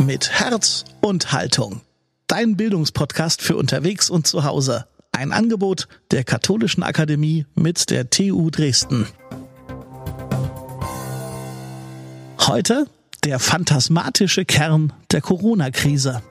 Mit Herz und Haltung. Dein Bildungspodcast für unterwegs und zu Hause. Ein Angebot der Katholischen Akademie mit der TU Dresden. Heute der phantasmatische Kern der Corona-Krise.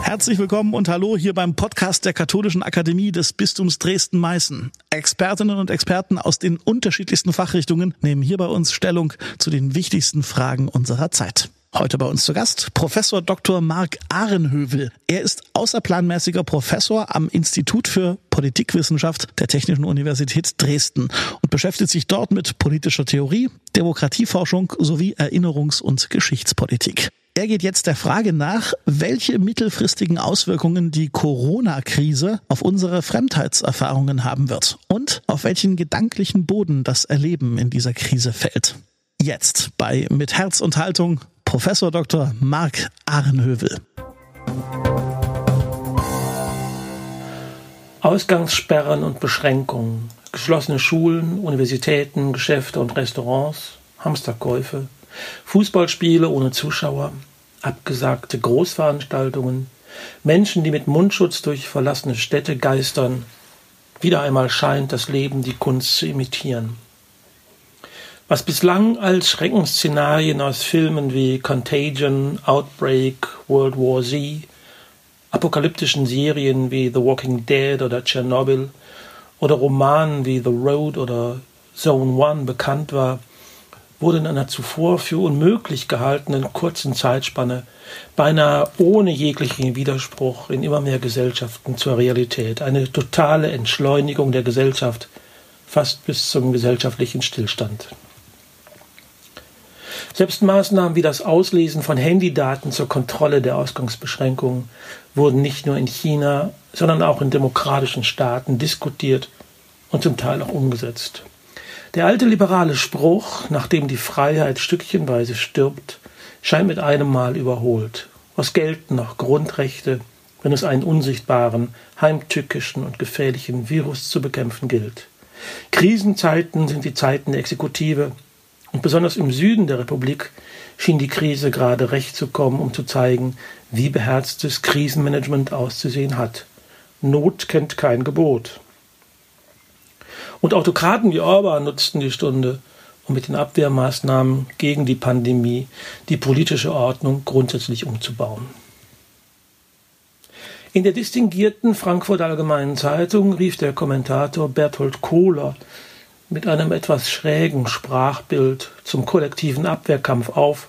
Herzlich willkommen und hallo hier beim Podcast der Katholischen Akademie des Bistums Dresden-Meißen. Expertinnen und Experten aus den unterschiedlichsten Fachrichtungen nehmen hier bei uns Stellung zu den wichtigsten Fragen unserer Zeit. Heute bei uns zu Gast Professor Dr. Marc Ahrenhövel. Er ist außerplanmäßiger Professor am Institut für Politikwissenschaft der Technischen Universität Dresden und beschäftigt sich dort mit politischer Theorie, Demokratieforschung sowie Erinnerungs- und Geschichtspolitik. Er geht jetzt der Frage nach, welche mittelfristigen Auswirkungen die Corona-Krise auf unsere Fremdheitserfahrungen haben wird und auf welchen gedanklichen Boden das Erleben in dieser Krise fällt. Jetzt bei Mit Herz und Haltung Professor Dr. Marc Ahrenhövel. Ausgangssperren und Beschränkungen, geschlossene Schulen, Universitäten, Geschäfte und Restaurants, Hamsterkäufe, Fußballspiele ohne Zuschauer, abgesagte Großveranstaltungen, Menschen, die mit Mundschutz durch verlassene Städte geistern. Wieder einmal scheint das Leben die Kunst zu imitieren. Was bislang als Schreckensszenarien aus Filmen wie Contagion, Outbreak, World War Z, apokalyptischen Serien wie The Walking Dead oder Chernobyl oder Romanen wie The Road oder Zone One bekannt war, wurde in einer zuvor für unmöglich gehaltenen kurzen Zeitspanne beinahe ohne jeglichen Widerspruch in immer mehr Gesellschaften zur Realität. Eine totale Entschleunigung der Gesellschaft, fast bis zum gesellschaftlichen Stillstand. Selbst Maßnahmen wie das Auslesen von Handydaten zur Kontrolle der Ausgangsbeschränkungen wurden nicht nur in China, sondern auch in demokratischen Staaten diskutiert und zum Teil auch umgesetzt. Der alte liberale Spruch, nachdem die Freiheit stückchenweise stirbt, scheint mit einem Mal überholt. Was gelten noch Grundrechte, wenn es einen unsichtbaren, heimtückischen und gefährlichen Virus zu bekämpfen gilt? Krisenzeiten sind die Zeiten der Exekutive, und besonders im Süden der Republik schien die Krise gerade recht zu kommen, um zu zeigen, wie beherztes Krisenmanagement auszusehen hat. Not kennt kein Gebot. Und Autokraten wie Orban nutzten die Stunde, um mit den Abwehrmaßnahmen gegen die Pandemie die politische Ordnung grundsätzlich umzubauen. In der distinguierten Frankfurter Allgemeinen Zeitung rief der Kommentator Berthold Kohler mit einem etwas schrägen Sprachbild zum kollektiven Abwehrkampf auf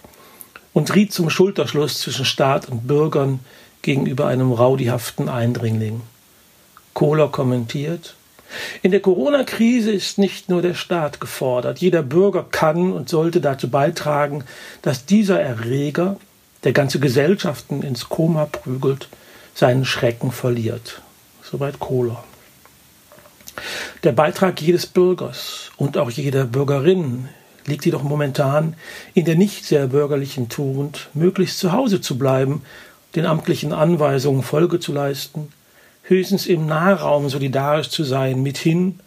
und riet zum Schulterschluss zwischen Staat und Bürgern gegenüber einem raudihaften Eindringling. Kohler kommentiert, in der Corona-Krise ist nicht nur der Staat gefordert. Jeder Bürger kann und sollte dazu beitragen, dass dieser Erreger, der ganze Gesellschaften ins Koma prügelt, seinen Schrecken verliert. Soweit Kohler. Der Beitrag jedes Bürgers und auch jeder Bürgerin liegt jedoch momentan in der nicht sehr bürgerlichen Tugend, möglichst zu Hause zu bleiben, den amtlichen Anweisungen Folge zu leisten, höchstens im Nahraum solidarisch zu sein, mithin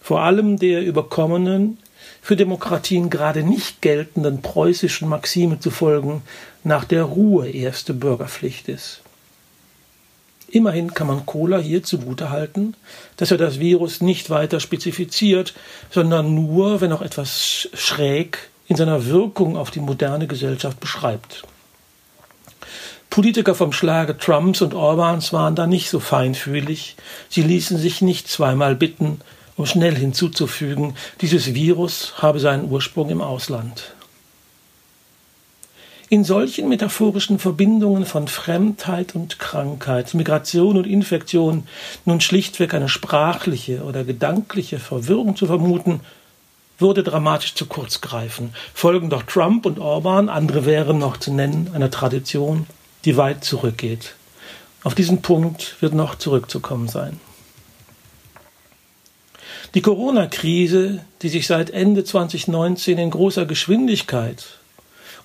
vor allem der überkommenen, für Demokratien gerade nicht geltenden preußischen Maxime zu folgen, nach der Ruhe erste Bürgerpflicht ist. Immerhin kann man Kohler hier zugutehalten, dass er das Virus nicht weiter spezifiziert, sondern nur, wenn auch etwas schräg, in seiner Wirkung auf die moderne Gesellschaft beschreibt. Politiker vom Schlage Trumps und Orbans waren da nicht so feinfühlig. Sie ließen sich nicht zweimal bitten, um schnell hinzuzufügen, dieses Virus habe seinen Ursprung im Ausland. In solchen metaphorischen Verbindungen von Fremdheit und Krankheit, Migration und Infektion nun schlichtweg eine sprachliche oder gedankliche Verwirrung zu vermuten, würde dramatisch zu kurz greifen. Folgen doch Trump und Orban, andere wären noch zu nennen, einer Tradition, die weit zurückgeht. Auf diesen Punkt wird noch zurückzukommen sein. Die Corona-Krise, die sich seit Ende 2019 in großer Geschwindigkeit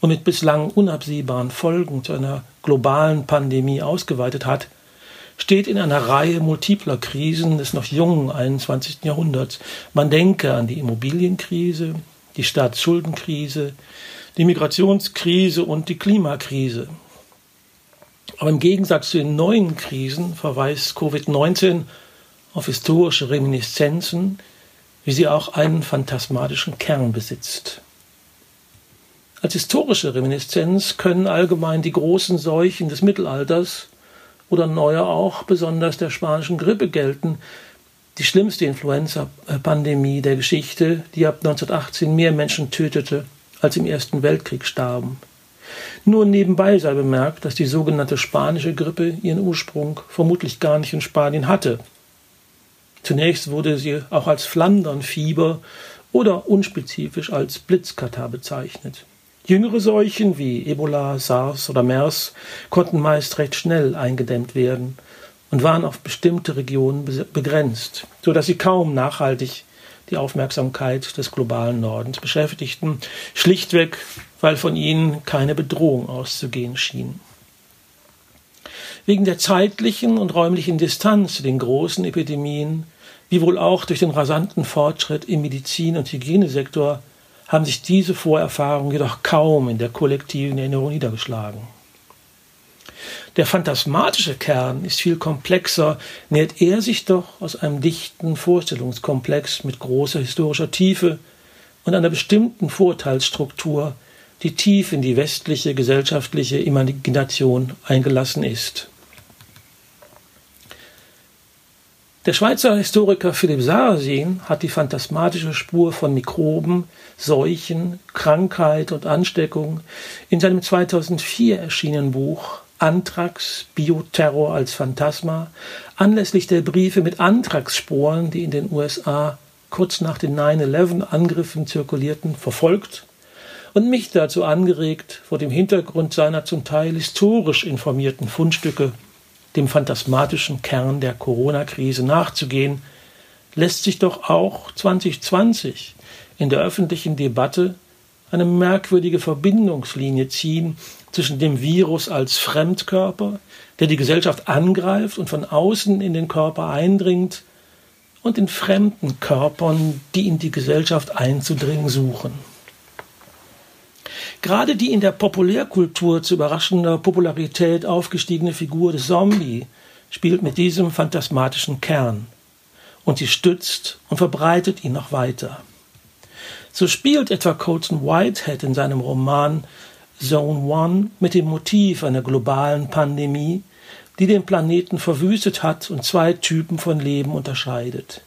und mit bislang unabsehbaren Folgen zu einer globalen Pandemie ausgeweitet hat, steht in einer Reihe multipler Krisen des noch jungen 21. Jahrhunderts. Man denke an die Immobilienkrise, die Staatsschuldenkrise, die Migrationskrise und die Klimakrise. Aber im Gegensatz zu den neuen Krisen verweist Covid-19 auf historische Reminiszenzen, wie sie auch einen phantasmatischen Kern besitzt. Als historische Reminiszenz können allgemein die großen Seuchen des Mittelalters oder neuer auch besonders der spanischen Grippe gelten, die schlimmste Influenza-Pandemie der Geschichte, die ab 1918 mehr Menschen tötete, als im Ersten Weltkrieg starben. Nur nebenbei sei bemerkt, dass die sogenannte spanische Grippe ihren Ursprung vermutlich gar nicht in Spanien hatte. Zunächst wurde sie auch als Flandernfieber oder unspezifisch als Blitzkatar bezeichnet. Jüngere Seuchen wie Ebola, SARS oder MERS konnten meist recht schnell eingedämmt werden und waren auf bestimmte Regionen begrenzt, so dass sie kaum nachhaltig die Aufmerksamkeit des globalen Nordens beschäftigten, schlichtweg, weil von ihnen keine Bedrohung auszugehen schien. Wegen der zeitlichen und räumlichen Distanz zu den großen Epidemien, wie wohl auch durch den rasanten Fortschritt im Medizin- und Hygienesektor, haben sich diese Vorerfahrungen jedoch kaum in der kollektiven Erinnerung niedergeschlagen. Der phantasmatische Kern ist viel komplexer, nährt er sich doch aus einem dichten Vorstellungskomplex mit großer historischer Tiefe und einer bestimmten Vorteilsstruktur, die tief in die westliche gesellschaftliche Imagination eingelassen ist. Der Schweizer Historiker Philipp Sarrazin hat die phantasmatische Spur von Mikroben, Seuchen, Krankheit und Ansteckung in seinem 2004 erschienenen Buch Anthrax, Bioterror als Phantasma anlässlich der Briefe mit Anthraxsporen, die in den USA kurz nach den 9-11-Angriffen zirkulierten, verfolgt und mich dazu angeregt, vor dem Hintergrund seiner zum Teil historisch informierten Fundstücke dem phantasmatischen Kern der Corona-Krise nachzugehen, lässt sich doch auch 2020 in der öffentlichen Debatte eine merkwürdige Verbindungslinie ziehen zwischen dem Virus als Fremdkörper, der die Gesellschaft angreift und von außen in den Körper eindringt, und den fremden Körpern, die in die Gesellschaft einzudringen suchen. Gerade die in der Populärkultur zu überraschender Popularität aufgestiegene Figur des Zombie spielt mit diesem phantasmatischen Kern und sie stützt und verbreitet ihn noch weiter. So spielt etwa Colson Whitehead in seinem Roman Zone One mit dem Motiv einer globalen Pandemie, die den Planeten verwüstet hat und zwei Typen von Leben unterscheidet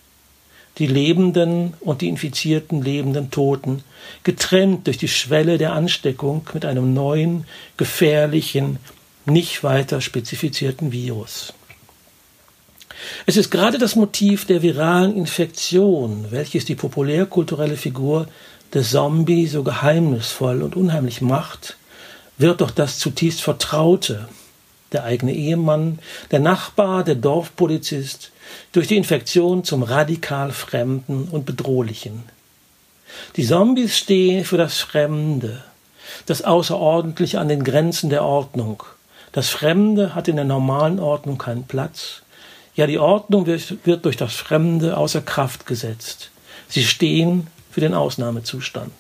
die lebenden und die infizierten lebenden Toten, getrennt durch die Schwelle der Ansteckung mit einem neuen, gefährlichen, nicht weiter spezifizierten Virus. Es ist gerade das Motiv der viralen Infektion, welches die populärkulturelle Figur des Zombie so geheimnisvoll und unheimlich macht, wird doch das zutiefst Vertraute, der eigene Ehemann, der Nachbar, der Dorfpolizist, durch die Infektion zum radikal Fremden und Bedrohlichen. Die Zombies stehen für das Fremde, das Außerordentliche an den Grenzen der Ordnung. Das Fremde hat in der normalen Ordnung keinen Platz. Ja, die Ordnung wird durch das Fremde außer Kraft gesetzt. Sie stehen für den Ausnahmezustand.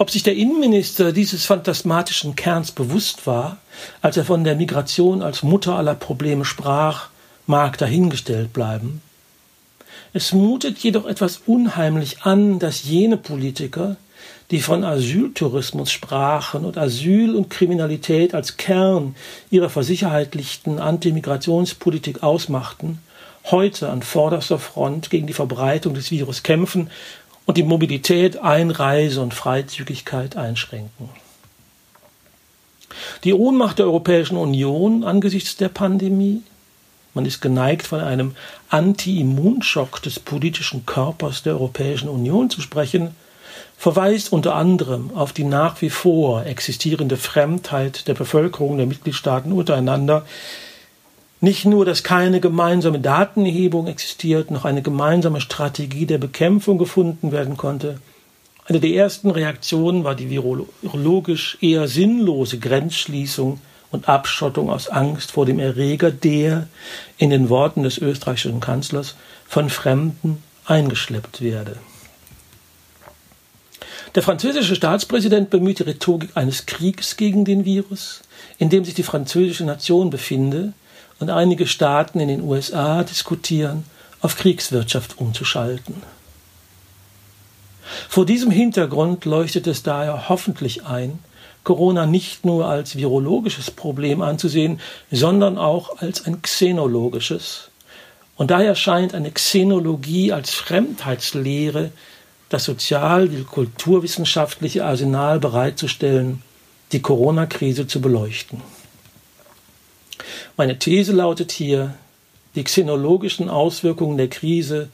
Ob sich der Innenminister dieses phantasmatischen Kerns bewusst war, als er von der Migration als Mutter aller Probleme sprach, mag dahingestellt bleiben. Es mutet jedoch etwas unheimlich an, dass jene Politiker, die von Asyltourismus sprachen und Asyl und Kriminalität als Kern ihrer versicherheitlichten Antimigrationspolitik ausmachten, heute an vorderster Front gegen die Verbreitung des Virus kämpfen und die Mobilität, Einreise und Freizügigkeit einschränken. Die Ohnmacht der Europäischen Union angesichts der Pandemie, man ist geneigt, von einem Anti-Immunschock des politischen Körpers der Europäischen Union zu sprechen, verweist unter anderem auf die nach wie vor existierende Fremdheit der Bevölkerung der Mitgliedstaaten untereinander, nicht nur, dass keine gemeinsame Datenerhebung existiert, noch eine gemeinsame Strategie der Bekämpfung gefunden werden konnte. Eine der ersten Reaktionen war die virologisch eher sinnlose Grenzschließung und Abschottung aus Angst vor dem Erreger, der, in den Worten des österreichischen Kanzlers, von Fremden eingeschleppt werde. Der französische Staatspräsident bemüht die Rhetorik eines Kriegs gegen den Virus, in dem sich die französische Nation befinde, und einige Staaten in den USA diskutieren, auf Kriegswirtschaft umzuschalten. Vor diesem Hintergrund leuchtet es daher hoffentlich ein, Corona nicht nur als virologisches Problem anzusehen, sondern auch als ein xenologisches. Und daher scheint eine Xenologie als Fremdheitslehre das sozial- wie kulturwissenschaftliche Arsenal bereitzustellen, die Corona-Krise zu beleuchten. Meine These lautet hier, die xenologischen Auswirkungen der Krise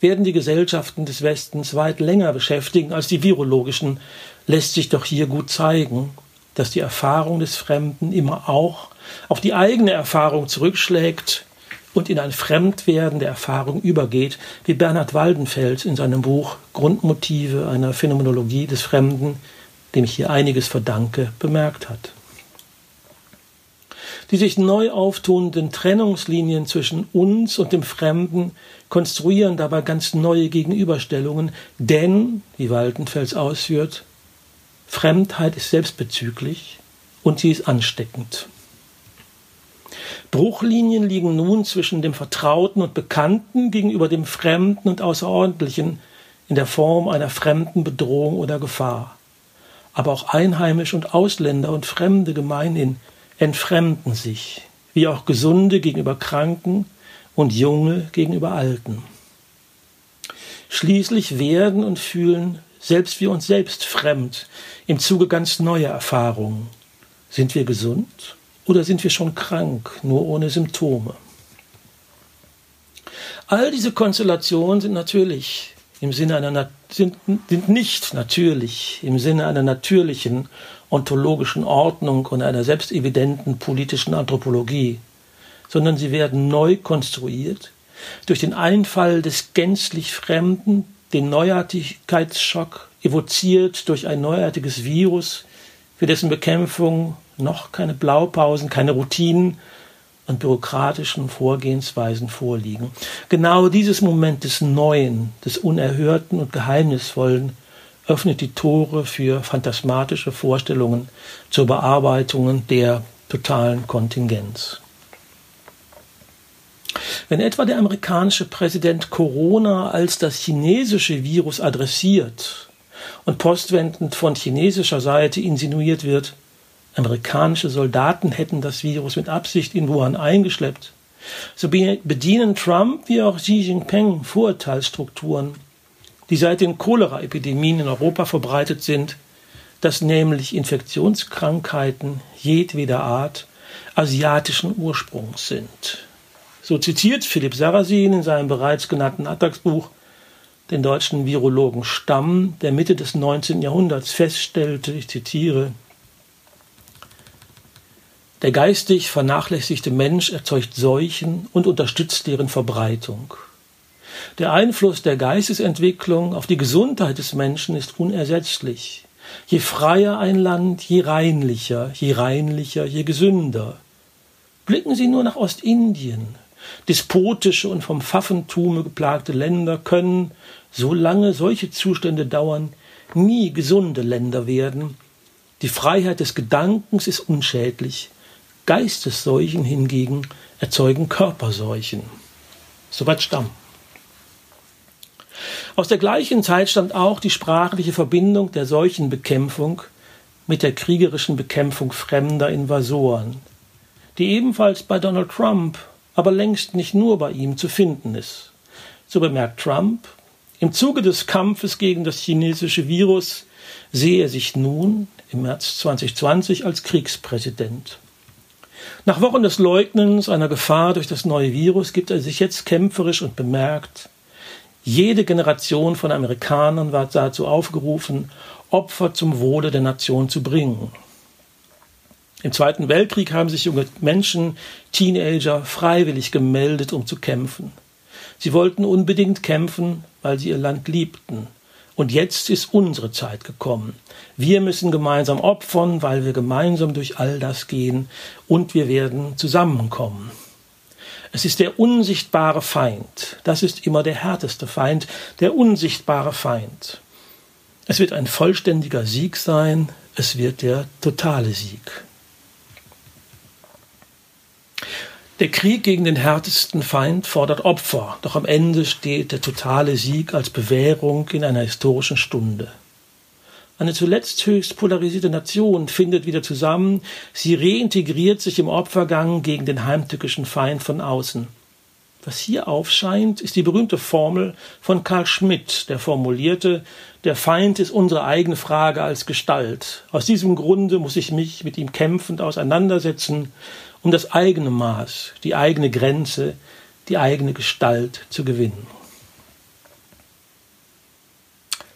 werden die Gesellschaften des Westens weit länger beschäftigen als die virologischen, lässt sich doch hier gut zeigen, dass die Erfahrung des Fremden immer auch auf die eigene Erfahrung zurückschlägt und in ein Fremdwerden der Erfahrung übergeht, wie Bernhard Waldenfels in seinem Buch Grundmotive einer Phänomenologie des Fremden, dem ich hier einiges verdanke, bemerkt hat. Die sich neu auftunenden Trennungslinien zwischen uns und dem Fremden konstruieren dabei ganz neue Gegenüberstellungen, denn, wie Waldenfels ausführt, Fremdheit ist selbstbezüglich und sie ist ansteckend. Bruchlinien liegen nun zwischen dem Vertrauten und Bekannten gegenüber dem Fremden und Außerordentlichen in der Form einer fremden Bedrohung oder Gefahr. Aber auch Einheimische und Ausländer und Fremde gemeinhin entfremden sich, wie auch Gesunde gegenüber Kranken und Junge gegenüber Alten. Schließlich werden und fühlen selbst wir uns selbst fremd im Zuge ganz neuer Erfahrungen. Sind wir gesund oder sind wir schon krank, nur ohne Symptome? All diese Konstellationen sind natürlich im Sinne einer sind, sind nicht natürlich im Sinne einer natürlichen ontologischen Ordnung und einer selbstevidenten politischen Anthropologie, sondern sie werden neu konstruiert durch den Einfall des gänzlich Fremden, den Neuartigkeitsschock, evoziert durch ein neuartiges Virus, für dessen Bekämpfung noch keine Blaupausen, keine Routinen und bürokratischen Vorgehensweisen vorliegen. Genau dieses Moment des Neuen, des Unerhörten und Geheimnisvollen öffnet die Tore für phantasmatische Vorstellungen zur Bearbeitung der totalen Kontingenz. Wenn etwa der amerikanische Präsident Corona als das chinesische Virus adressiert und postwendend von chinesischer Seite insinuiert wird, amerikanische Soldaten hätten das Virus mit Absicht in Wuhan eingeschleppt, so bedienen Trump wie auch Xi Jinping Vorurteilsstrukturen, die seit den Cholera-Epidemien in Europa verbreitet sind, dass nämlich Infektionskrankheiten jedweder Art asiatischen Ursprungs sind. So zitiert Philipp Sarrazin in seinem bereits genannten Attacksbuch den deutschen Virologen Stamm, der Mitte des 19. Jahrhunderts feststellte, ich zitiere, der geistig vernachlässigte Mensch erzeugt Seuchen und unterstützt deren Verbreitung. Der Einfluss der Geistesentwicklung auf die Gesundheit des Menschen ist unersetzlich. Je freier ein Land, je reinlicher, je reinlicher, je gesünder. Blicken Sie nur nach Ostindien, Despotische und vom Pfaffentume geplagte Länder können, solange solche Zustände dauern, nie gesunde Länder werden. Die Freiheit des Gedankens ist unschädlich. Geistesseuchen hingegen erzeugen Körperseuchen. Soweit Stamm. Aus der gleichen Zeit stammt auch die sprachliche Verbindung der Seuchenbekämpfung mit der kriegerischen Bekämpfung fremder Invasoren, die ebenfalls bei Donald Trump aber längst nicht nur bei ihm zu finden ist. So bemerkt Trump, im Zuge des Kampfes gegen das chinesische Virus sehe er sich nun im März 2020 als Kriegspräsident. Nach Wochen des Leugnens einer Gefahr durch das neue Virus gibt er sich jetzt kämpferisch und bemerkt, jede Generation von Amerikanern war dazu aufgerufen, Opfer zum Wohle der Nation zu bringen. Im Zweiten Weltkrieg haben sich junge Menschen, Teenager, freiwillig gemeldet, um zu kämpfen. Sie wollten unbedingt kämpfen, weil sie ihr Land liebten. Und jetzt ist unsere Zeit gekommen. Wir müssen gemeinsam opfern, weil wir gemeinsam durch all das gehen und wir werden zusammenkommen. Es ist der unsichtbare Feind. Das ist immer der härteste Feind, der unsichtbare Feind. Es wird ein vollständiger Sieg sein, es wird der totale Sieg. Der Krieg gegen den härtesten Feind fordert Opfer, doch am Ende steht der totale Sieg als Bewährung in einer historischen Stunde. Eine zuletzt höchst polarisierte Nation findet wieder zusammen, sie reintegriert sich im Opfergang gegen den heimtückischen Feind von außen. Was hier aufscheint, ist die berühmte Formel von Karl Schmidt, der formulierte, der Feind ist unsere eigene Frage als Gestalt. Aus diesem Grunde muss ich mich mit ihm kämpfend auseinandersetzen, um das eigene Maß, die eigene Grenze, die eigene Gestalt zu gewinnen.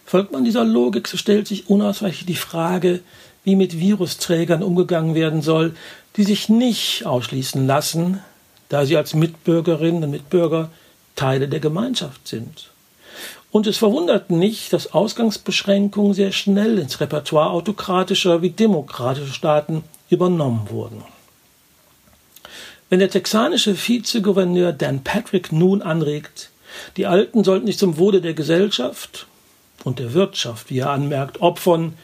Folgt man dieser Logik, so stellt sich unausweichlich die Frage, wie mit Virusträgern umgegangen werden soll, die sich nicht ausschließen lassen, da sie als Mitbürgerinnen und Mitbürger Teile der Gemeinschaft sind. Und es verwundert nicht, dass Ausgangsbeschränkungen sehr schnell ins Repertoire autokratischer wie demokratischer Staaten übernommen wurden. Wenn der texanische Vizegouverneur Dan Patrick nun anregt, die Alten sollten sich zum Wohle der Gesellschaft und der Wirtschaft, wie er anmerkt, opfern,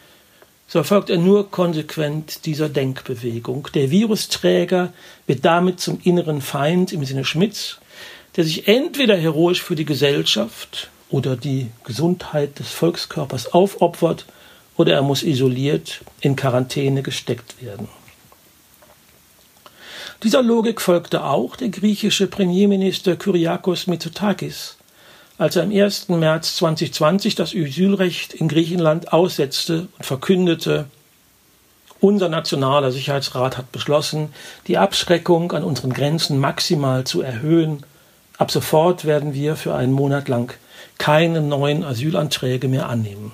so folgt er nur konsequent dieser Denkbewegung. Der Virusträger wird damit zum inneren Feind im Sinne Schmidts, der sich entweder heroisch für die Gesellschaft oder die Gesundheit des Volkskörpers aufopfert, oder er muss isoliert in Quarantäne gesteckt werden. Dieser Logik folgte auch der griechische Premierminister Kyriakos Mitsotakis, als er am 1. März 2020 das Asylrecht in Griechenland aussetzte und verkündete, unser nationaler Sicherheitsrat hat beschlossen, die Abschreckung an unseren Grenzen maximal zu erhöhen. Ab sofort werden wir für einen Monat lang keine neuen Asylanträge mehr annehmen.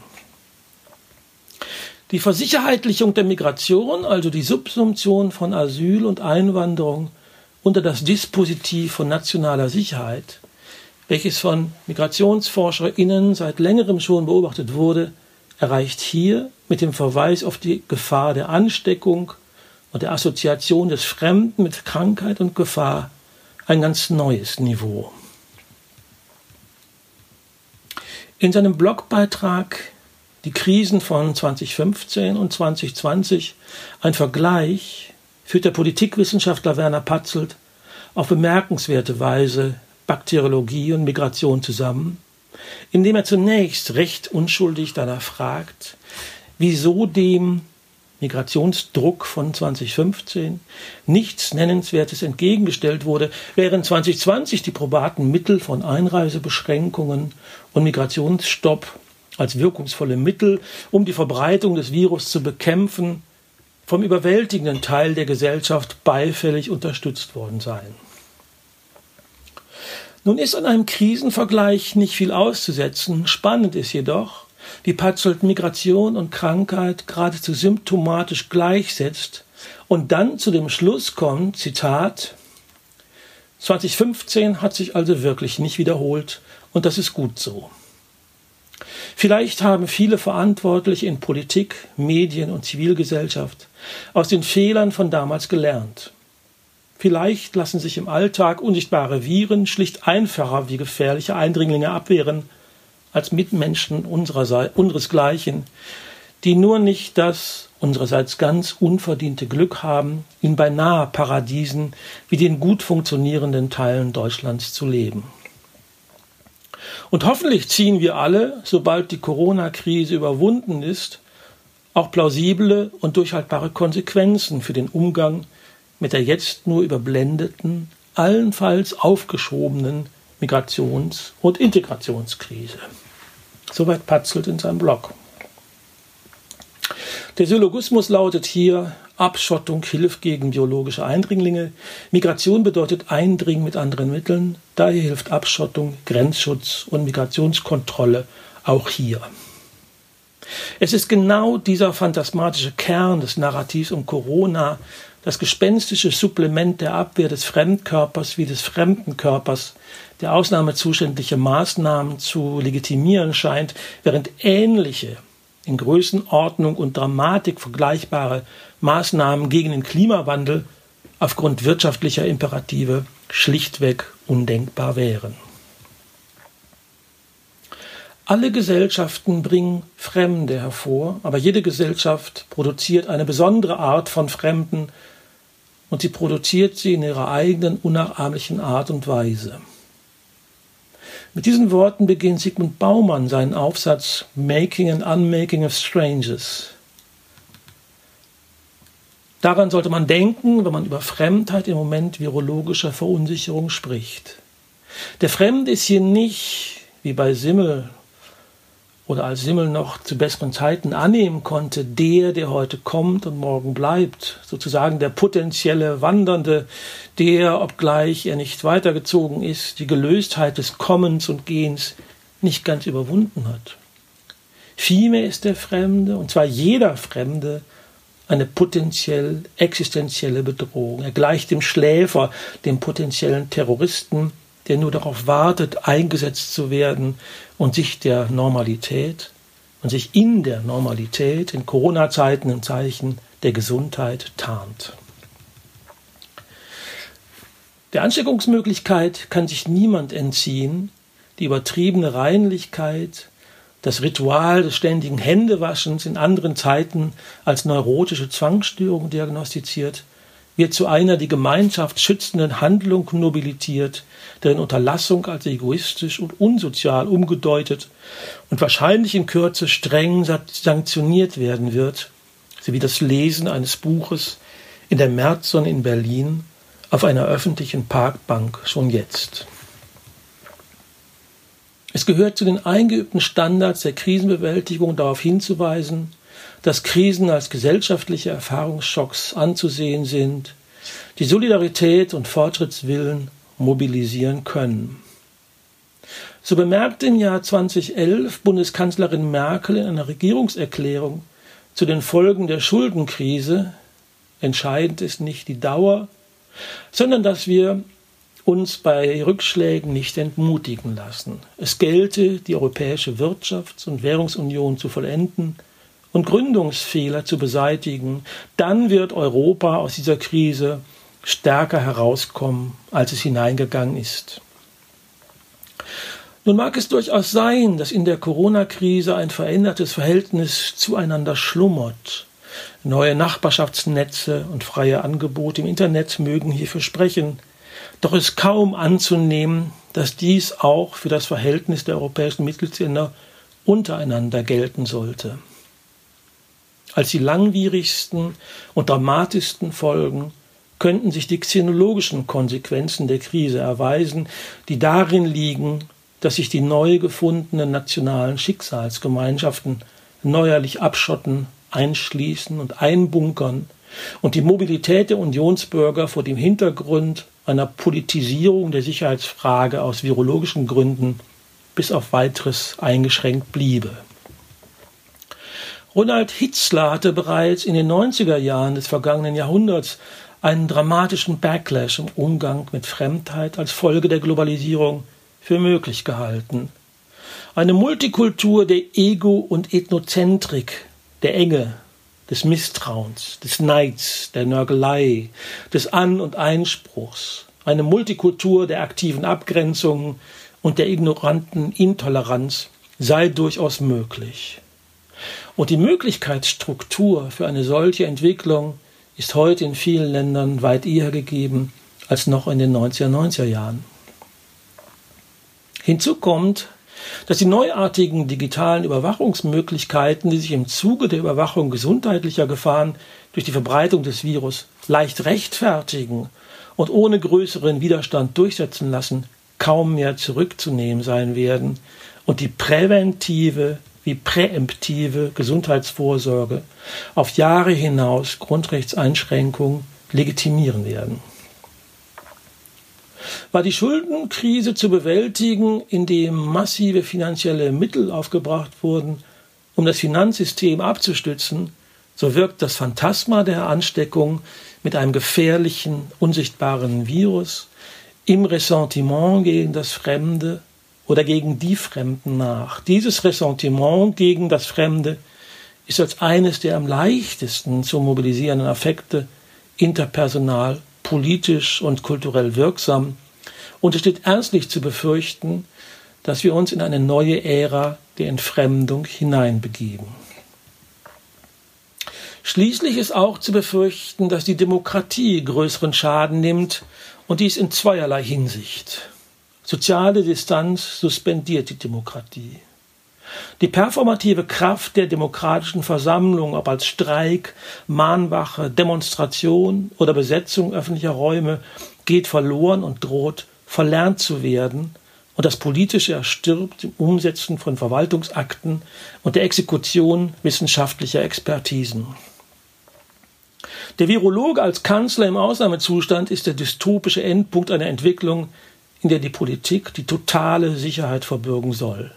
Die Versicherheitlichung der Migration, also die Subsumption von Asyl und Einwanderung unter das Dispositiv von nationaler Sicherheit, welches von MigrationsforscherInnen seit längerem schon beobachtet wurde, erreicht hier mit dem Verweis auf die Gefahr der Ansteckung und der Assoziation des Fremden mit Krankheit und Gefahr ein ganz neues Niveau. In seinem Blogbeitrag Die Krisen von 2015 und 2020, ein Vergleich, führt der Politikwissenschaftler Werner Patzelt auf bemerkenswerte Weise Bakteriologie und Migration zusammen, indem er zunächst recht unschuldig danach fragt, wieso dem Migrationsdruck von 2015 nichts Nennenswertes entgegengestellt wurde, während 2020 die probaten Mittel von Einreisebeschränkungen und Migrationsstopp als wirkungsvolle Mittel, um die Verbreitung des Virus zu bekämpfen, vom überwältigenden Teil der Gesellschaft beifällig unterstützt worden seien. Nun ist an einem Krisenvergleich nicht viel auszusetzen. Spannend ist jedoch, wie Patzold Migration und Krankheit geradezu symptomatisch gleichsetzt und dann zu dem Schluss kommt, Zitat, 2015 hat sich also wirklich nicht wiederholt und das ist gut so. Vielleicht haben viele Verantwortliche in Politik, Medien und Zivilgesellschaft aus den Fehlern von damals gelernt. Vielleicht lassen sich im Alltag unsichtbare Viren schlicht einfacher wie gefährliche Eindringlinge abwehren als Mitmenschen unseresgleichen, die nur nicht das unsererseits ganz unverdiente Glück haben, in beinahe Paradiesen wie den gut funktionierenden Teilen Deutschlands zu leben. Und hoffentlich ziehen wir alle, sobald die Corona-Krise überwunden ist, auch plausible und durchhaltbare Konsequenzen für den Umgang mit der jetzt nur überblendeten, allenfalls aufgeschobenen Migrations- und Integrationskrise. Soweit Patzelt in seinem Blog. Der Syllogismus lautet hier Abschottung hilft gegen biologische Eindringlinge. Migration bedeutet Eindringen mit anderen Mitteln. Daher hilft Abschottung, Grenzschutz und Migrationskontrolle auch hier. Es ist genau dieser phantasmatische Kern des Narrativs um Corona, das gespenstische Supplement der Abwehr des Fremdkörpers wie des fremden Körpers, der ausnahmezuständige Maßnahmen zu legitimieren scheint, während ähnliche, in Größenordnung und Dramatik vergleichbare Maßnahmen gegen den Klimawandel aufgrund wirtschaftlicher Imperative schlichtweg undenkbar wären. Alle Gesellschaften bringen Fremde hervor, aber jede Gesellschaft produziert eine besondere Art von Fremden und sie produziert sie in ihrer eigenen unnachahmlichen Art und Weise. Mit diesen Worten beginnt Sigmund Baumann seinen Aufsatz Making and Unmaking of Strangers. Daran sollte man denken, wenn man über Fremdheit im Moment virologischer Verunsicherung spricht. Der Fremde ist hier nicht, wie bei Simmel oder als Simmel noch zu besseren Zeiten annehmen konnte, der, der heute kommt und morgen bleibt, sozusagen der potenzielle Wandernde, der, obgleich er nicht weitergezogen ist, die Gelöstheit des Kommens und Gehens nicht ganz überwunden hat. Vielmehr ist der Fremde, und zwar jeder Fremde, eine potenziell existenzielle Bedrohung. Er gleicht dem Schläfer, dem potenziellen Terroristen, der nur darauf wartet, eingesetzt zu werden und sich der Normalität und sich in der Normalität in Corona-Zeiten im Zeichen der Gesundheit tarnt. Der Ansteckungsmöglichkeit kann sich niemand entziehen. Die übertriebene Reinlichkeit, das Ritual des ständigen Händewaschens in anderen Zeiten als neurotische Zwangsstörung diagnostiziert, wird zu einer die Gemeinschaft schützenden Handlung nobilitiert, deren Unterlassung als egoistisch und unsozial umgedeutet und wahrscheinlich in Kürze streng sanktioniert werden wird, sowie das Lesen eines Buches in der Märzsonne in Berlin auf einer öffentlichen Parkbank schon jetzt. Es gehört zu den eingeübten Standards der Krisenbewältigung darauf hinzuweisen, dass Krisen als gesellschaftliche Erfahrungsschocks anzusehen sind, die Solidarität und Fortschrittswillen mobilisieren können. So bemerkte im Jahr 2011 Bundeskanzlerin Merkel in einer Regierungserklärung zu den Folgen der Schuldenkrise, entscheidend ist nicht die Dauer, sondern dass wir uns bei Rückschlägen nicht entmutigen lassen. Es gelte, die europäische Wirtschafts- und Währungsunion zu vollenden und Gründungsfehler zu beseitigen, dann wird Europa aus dieser Krise stärker herauskommen, als es hineingegangen ist. Nun mag es durchaus sein, dass in der Corona-Krise ein verändertes Verhältnis zueinander schlummert. Neue Nachbarschaftsnetze und freie Angebote im Internet mögen hierfür sprechen. Doch ist kaum anzunehmen, dass dies auch für das Verhältnis der europäischen Mitgliedsländer untereinander gelten sollte. Als die langwierigsten und dramatischsten Folgen könnten sich die xenologischen Konsequenzen der Krise erweisen, die darin liegen, dass sich die neu gefundenen nationalen Schicksalsgemeinschaften neuerlich abschotten, einschließen und einbunkern und die Mobilität der Unionsbürger vor dem Hintergrund einer Politisierung der Sicherheitsfrage aus virologischen Gründen bis auf weiteres eingeschränkt bliebe. Ronald Hitzler hatte bereits in den 90er Jahren des vergangenen Jahrhunderts einen dramatischen Backlash im Umgang mit Fremdheit als Folge der Globalisierung für möglich gehalten. Eine Multikultur der Ego- und Ethnozentrik, der Enge, des Misstrauens, des Neids, der Nörgelei, des An- und Einspruchs, eine Multikultur der aktiven Abgrenzung und der ignoranten Intoleranz sei durchaus möglich. Und die Möglichkeitsstruktur für eine solche Entwicklung ist heute in vielen Ländern weit eher gegeben als noch in den 1990er Jahren. Hinzu kommt, dass die neuartigen digitalen Überwachungsmöglichkeiten, die sich im Zuge der Überwachung gesundheitlicher Gefahren durch die Verbreitung des Virus leicht rechtfertigen und ohne größeren Widerstand durchsetzen lassen, kaum mehr zurückzunehmen sein werden und die präventive wie präemptive Gesundheitsvorsorge auf Jahre hinaus Grundrechtseinschränkungen legitimieren werden. War die Schuldenkrise zu bewältigen, indem massive finanzielle Mittel aufgebracht wurden, um das Finanzsystem abzustützen, so wirkt das Phantasma der Ansteckung mit einem gefährlichen, unsichtbaren Virus im Ressentiment gegen das Fremde oder gegen die Fremden nach. Dieses Ressentiment gegen das Fremde ist als eines der am leichtesten zu mobilisierenden Affekte interpersonal, politisch und kulturell wirksam und es steht ernstlich zu befürchten, dass wir uns in eine neue Ära der Entfremdung hineinbegeben. Schließlich ist auch zu befürchten, dass die Demokratie größeren Schaden nimmt, und dies in zweierlei Hinsicht. Soziale Distanz suspendiert die Demokratie. Die performative Kraft der demokratischen Versammlung, ob als Streik, Mahnwache, Demonstration oder Besetzung öffentlicher Räume, geht verloren und droht verlernt zu werden, und das Politische erstirbt im Umsetzen von Verwaltungsakten und der Exekution wissenschaftlicher Expertisen. Der Virologe als Kanzler im Ausnahmezustand ist der dystopische Endpunkt einer Entwicklung, in der die Politik die totale Sicherheit verbürgen soll.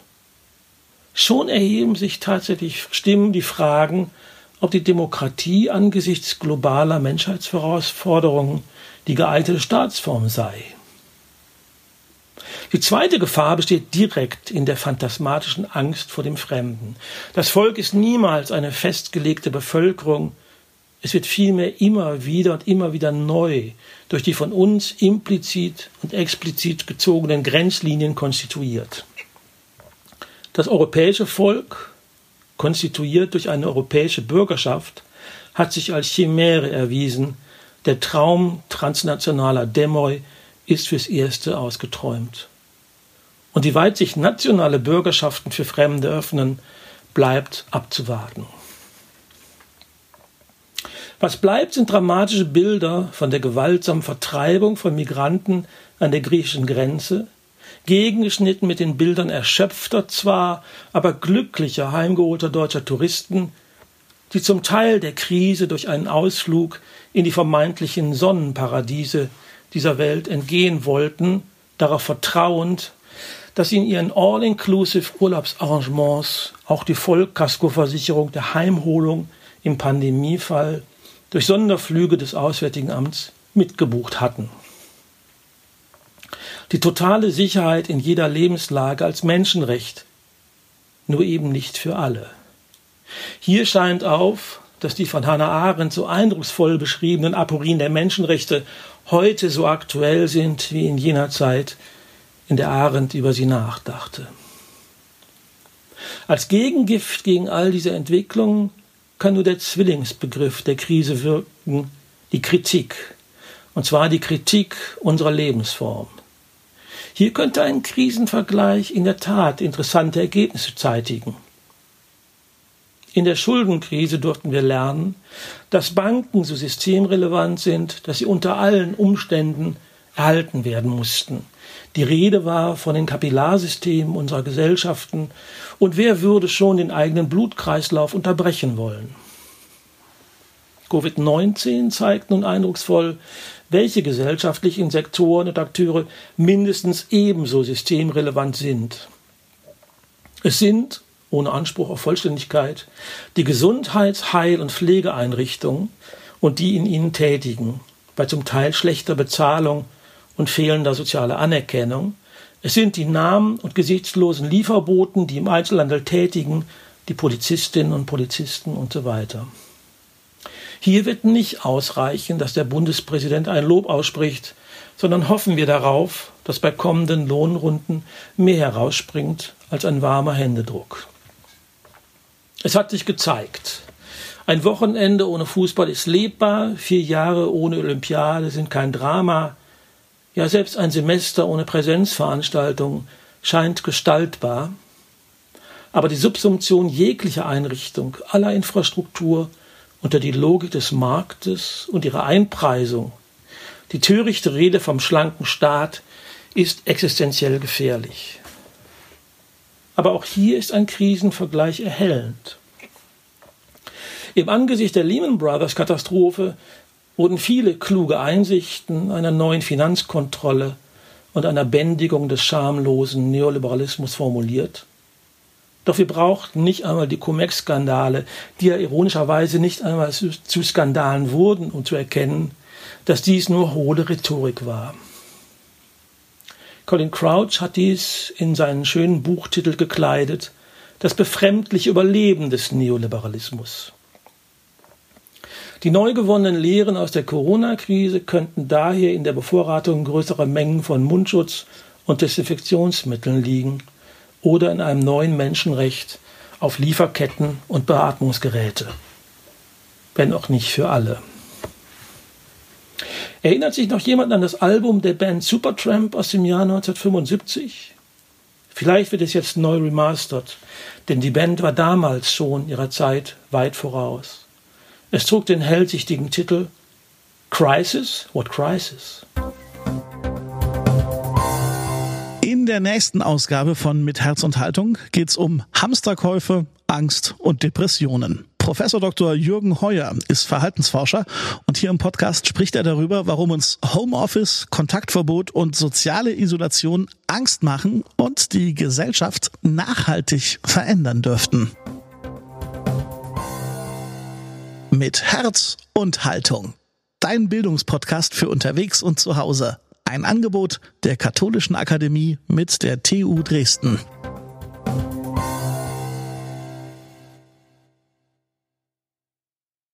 Schon erheben sich tatsächlich Stimmen, die fragen, ob die Demokratie angesichts globaler Menschheitsherausforderungen die geeignete Staatsform sei. Die zweite Gefahr besteht direkt in der phantasmatischen Angst vor dem Fremden. Das Volk ist niemals eine festgelegte Bevölkerung, es wird vielmehr immer wieder und immer wieder neu durch die von uns implizit und explizit gezogenen Grenzlinien konstituiert. Das europäische Volk, konstituiert durch eine europäische Bürgerschaft, hat sich als Chimäre erwiesen. Der Traum transnationaler Demoi ist fürs Erste ausgeträumt. Und wie weit sich nationale Bürgerschaften für Fremde öffnen, bleibt abzuwarten. Was bleibt, sind dramatische Bilder von der gewaltsamen Vertreibung von Migranten an der griechischen Grenze, gegengeschnitten mit den Bildern erschöpfter zwar, aber glücklicher heimgeholter deutscher Touristen, die zum Teil der Krise durch einen Ausflug in die vermeintlichen Sonnenparadiese dieser Welt entgehen wollten, darauf vertrauend, dass in ihren All-Inclusive Urlaubsarrangements auch die Vollkaskoversicherung der Heimholung im Pandemiefall durch Sonderflüge des Auswärtigen Amts mitgebucht hatten. Die totale Sicherheit in jeder Lebenslage als Menschenrecht, nur eben nicht für alle. Hier scheint auf, dass die von Hannah Arendt so eindrucksvoll beschriebenen Aporien der Menschenrechte heute so aktuell sind wie in jener Zeit, in der Arendt über sie nachdachte. Als Gegengift gegen all diese Entwicklungen kann nur der Zwillingsbegriff der Krise wirken, die Kritik, und zwar die Kritik unserer Lebensform. Hier könnte ein Krisenvergleich in der Tat interessante Ergebnisse zeitigen. In der Schuldenkrise durften wir lernen, dass Banken so systemrelevant sind, dass sie unter allen Umständen erhalten werden mussten. Die Rede war von den Kapillarsystemen unserer Gesellschaften und wer würde schon den eigenen Blutkreislauf unterbrechen wollen? Covid-19 zeigt nun eindrucksvoll, welche gesellschaftlichen Sektoren und Akteure mindestens ebenso systemrelevant sind. Es sind, ohne Anspruch auf Vollständigkeit, die Gesundheits-, Heil- und Pflegeeinrichtungen und die in ihnen tätigen, bei zum Teil schlechter Bezahlung und fehlender sozialer Anerkennung. Es sind die Namen und gesichtslosen Lieferboten, die im Einzelhandel tätigen, die Polizistinnen und Polizisten und so weiter. Hier wird nicht ausreichen, dass der Bundespräsident ein Lob ausspricht, sondern hoffen wir darauf, dass bei kommenden Lohnrunden mehr herausspringt als ein warmer Händedruck. Es hat sich gezeigt. Ein Wochenende ohne Fußball ist lebbar, vier Jahre ohne Olympiade sind kein Drama, ja, selbst ein Semester ohne Präsenzveranstaltung scheint gestaltbar. Aber die Subsumption jeglicher Einrichtung, aller Infrastruktur unter die Logik des Marktes und ihre Einpreisung, die törichte Rede vom schlanken Staat, ist existenziell gefährlich. Aber auch hier ist ein Krisenvergleich erhellend. Im Angesicht der Lehman Brothers Katastrophe wurden viele kluge Einsichten einer neuen Finanzkontrolle und einer Bändigung des schamlosen Neoliberalismus formuliert. Doch wir brauchten nicht einmal die Cum-Ex-Skandale, die ja ironischerweise nicht einmal zu Skandalen wurden, um zu erkennen, dass dies nur hohle Rhetorik war. Colin Crouch hat dies in seinen schönen Buchtitel gekleidet, das befremdliche Überleben des Neoliberalismus. Die neu gewonnenen Lehren aus der Corona-Krise könnten daher in der Bevorratung größerer Mengen von Mundschutz und Desinfektionsmitteln liegen oder in einem neuen Menschenrecht auf Lieferketten und Beatmungsgeräte. Wenn auch nicht für alle. Erinnert sich noch jemand an das Album der Band Supertramp aus dem Jahr 1975? Vielleicht wird es jetzt neu remastert, denn die Band war damals schon ihrer Zeit weit voraus. Es trug den hellsichtigen Titel Crisis? What Crisis? In der nächsten Ausgabe von Mit Herz und Haltung geht's um Hamsterkäufe, Angst und Depressionen. Professor Dr. Jürgen Heuer ist Verhaltensforscher und hier im Podcast spricht er darüber, warum uns Homeoffice, Kontaktverbot und soziale Isolation Angst machen und die Gesellschaft nachhaltig verändern dürften. Mit Herz und Haltung. Dein Bildungspodcast für unterwegs und zu Hause. Ein Angebot der Katholischen Akademie mit der TU Dresden.